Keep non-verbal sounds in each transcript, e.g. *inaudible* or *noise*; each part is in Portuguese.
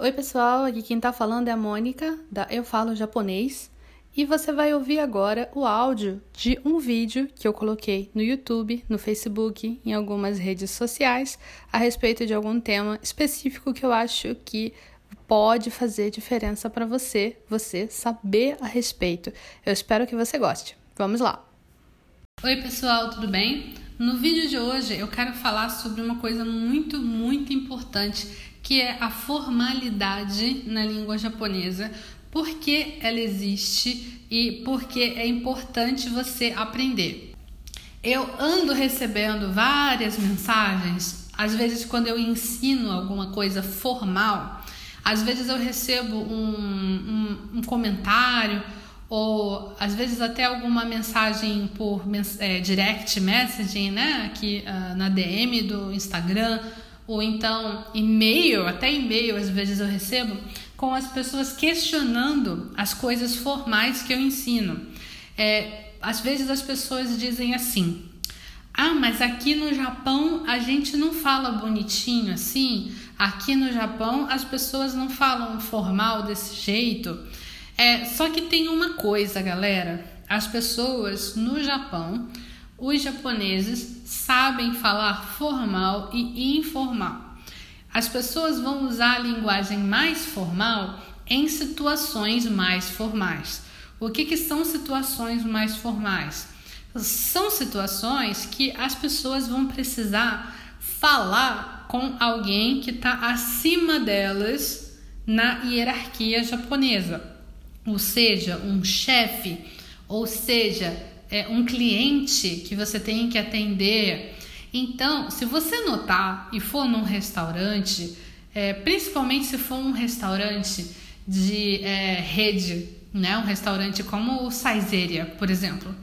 Oi, pessoal, aqui quem tá falando é a Mônica, da Eu Falo Japonês, e você vai ouvir agora o áudio de um vídeo que eu coloquei no YouTube, no Facebook, em algumas redes sociais, a respeito de algum tema específico que eu acho que pode fazer diferença para você, você saber a respeito. Eu espero que você goste. Vamos lá! Oi, pessoal, tudo bem? No vídeo de hoje eu quero falar sobre uma coisa muito, muito importante, que é a formalidade na língua japonesa, por que ela existe e por que é importante você aprender. Eu ando recebendo várias mensagens, às vezes quando eu ensino alguma coisa formal, às vezes eu recebo um, um, um comentário ou às vezes até alguma mensagem por é, direct messaging, né, aqui uh, na DM do Instagram, ou então e-mail, até e-mail às vezes eu recebo, com as pessoas questionando as coisas formais que eu ensino. É, às vezes as pessoas dizem assim: ah, mas aqui no Japão a gente não fala bonitinho assim, aqui no Japão as pessoas não falam formal desse jeito. É, só que tem uma coisa, galera. As pessoas no Japão, os japoneses, sabem falar formal e informal. As pessoas vão usar a linguagem mais formal em situações mais formais. O que, que são situações mais formais? São situações que as pessoas vão precisar falar com alguém que está acima delas na hierarquia japonesa ou seja, um chefe, ou seja, é, um cliente que você tem que atender. Então, se você notar e for num restaurante, é, principalmente se for um restaurante de é, rede, né, um restaurante como o Saizeria, por exemplo,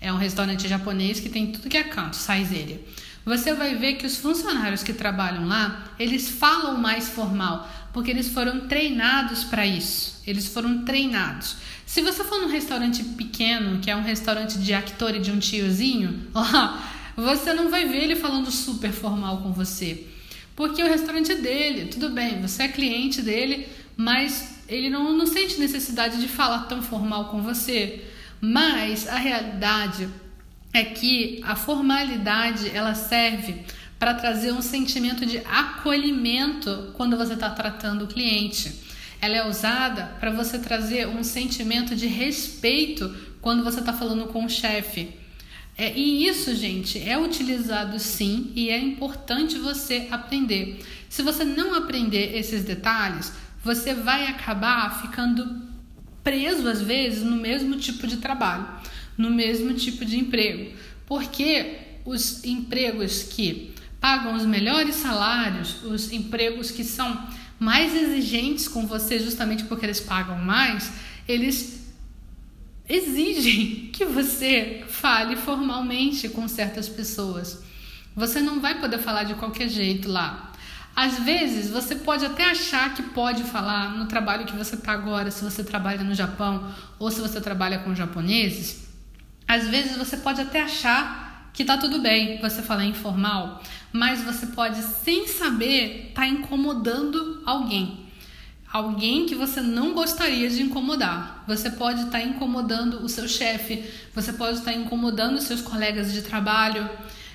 é um restaurante japonês que tem tudo que é canto, Saizeria. Você vai ver que os funcionários que trabalham lá, eles falam mais formal, porque eles foram treinados para isso. Eles foram treinados. Se você for num restaurante pequeno, que é um restaurante de actor e de um tiozinho, *laughs* você não vai ver ele falando super formal com você. Porque o restaurante é dele, tudo bem, você é cliente dele, mas ele não, não sente necessidade de falar tão formal com você. Mas a realidade é que a formalidade ela serve para trazer um sentimento de acolhimento quando você está tratando o cliente. Ela é usada para você trazer um sentimento de respeito quando você está falando com o chefe. É, e isso, gente, é utilizado sim e é importante você aprender. Se você não aprender esses detalhes, você vai acabar ficando preso às vezes no mesmo tipo de trabalho, no mesmo tipo de emprego, porque os empregos que pagam os melhores salários, os empregos que são mais exigentes com você, justamente porque eles pagam mais, eles exigem *laughs* que você fale formalmente com certas pessoas. Você não vai poder falar de qualquer jeito lá. Às vezes você pode até achar que pode falar no trabalho que você está agora, se você trabalha no Japão ou se você trabalha com japoneses. Às vezes você pode até achar que tá tudo bem você falar informal, mas você pode, sem saber, tá incomodando alguém. Alguém que você não gostaria de incomodar. Você pode estar tá incomodando o seu chefe, você pode estar tá incomodando os seus colegas de trabalho.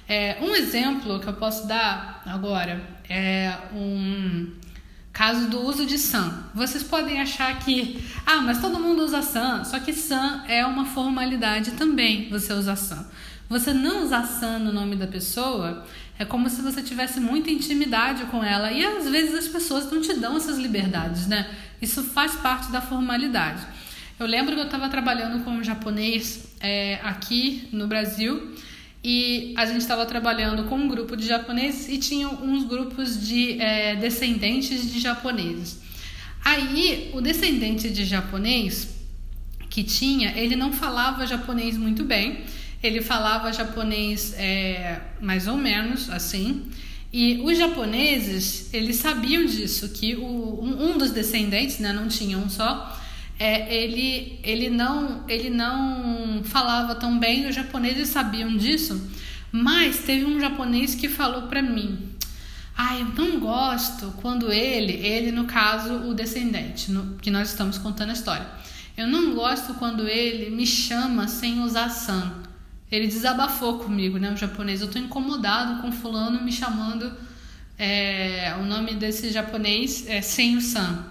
É, um exemplo que eu posso dar agora é um caso do uso de san. Vocês podem achar que, ah, mas todo mundo usa san, só que san é uma formalidade também, você usa san. Você não usar san no nome da pessoa é como se você tivesse muita intimidade com ela e às vezes as pessoas não te dão essas liberdades, né? Isso faz parte da formalidade. Eu lembro que eu estava trabalhando com um japonês é, aqui no Brasil e a gente estava trabalhando com um grupo de japoneses e tinha uns grupos de é, descendentes de japoneses. Aí o descendente de japonês que tinha, ele não falava japonês muito bem ele falava japonês é, mais ou menos assim. E os japoneses, eles sabiam disso, que o, um, dos descendentes, né, não tinha um só, é, ele, ele, não, ele não falava tão bem, os japoneses sabiam disso, mas teve um japonês que falou para mim, Ah, eu não gosto quando ele, ele no caso o descendente, no, que nós estamos contando a história. Eu não gosto quando ele me chama sem usar san. Ele desabafou comigo, né, o japonês. Eu tô incomodado com fulano me chamando é, o nome desse japonês é sem o san.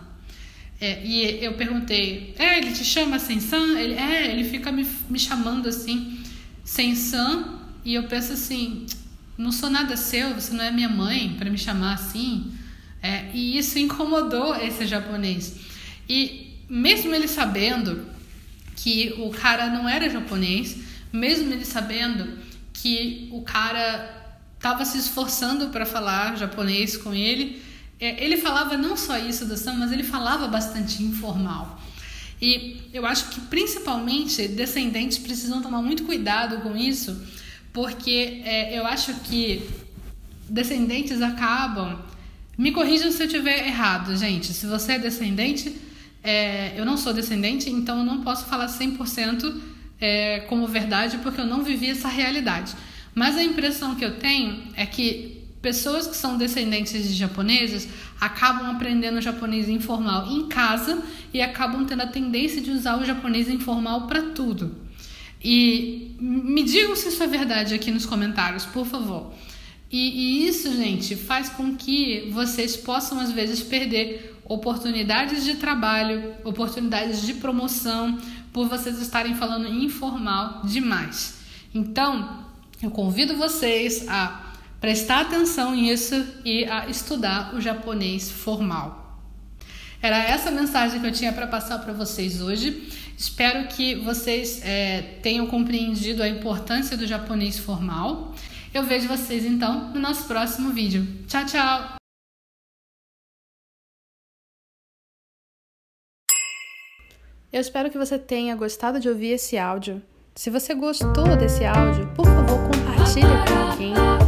É, e eu perguntei, é, ele te chama sem san? Ele, é, ele fica me, me chamando assim, sem san. E eu penso assim, não sou nada seu, você não é minha mãe para me chamar assim. É, e isso incomodou esse japonês. E mesmo ele sabendo que o cara não era japonês, mesmo ele sabendo que o cara estava se esforçando para falar japonês com ele, é, ele falava não só isso do Sam, mas ele falava bastante informal. E eu acho que principalmente descendentes precisam tomar muito cuidado com isso, porque é, eu acho que descendentes acabam. Me corrijam se eu estiver errado, gente. Se você é descendente, é, eu não sou descendente, então eu não posso falar 100% é, como verdade, porque eu não vivi essa realidade. Mas a impressão que eu tenho é que pessoas que são descendentes de japoneses acabam aprendendo japonês informal em casa e acabam tendo a tendência de usar o japonês informal para tudo. E me digam se isso é verdade aqui nos comentários, por favor. E, e, isso, gente, faz com que vocês possam às vezes perder oportunidades de trabalho, oportunidades de promoção, por vocês estarem falando informal demais. Então, eu convido vocês a prestar atenção nisso e a estudar o japonês formal. Era essa mensagem que eu tinha para passar para vocês hoje. Espero que vocês é, tenham compreendido a importância do japonês formal. Eu vejo vocês então no nosso próximo vídeo. Tchau, tchau! Eu espero que você tenha gostado de ouvir esse áudio. Se você gostou desse áudio, por favor, compartilhe com alguém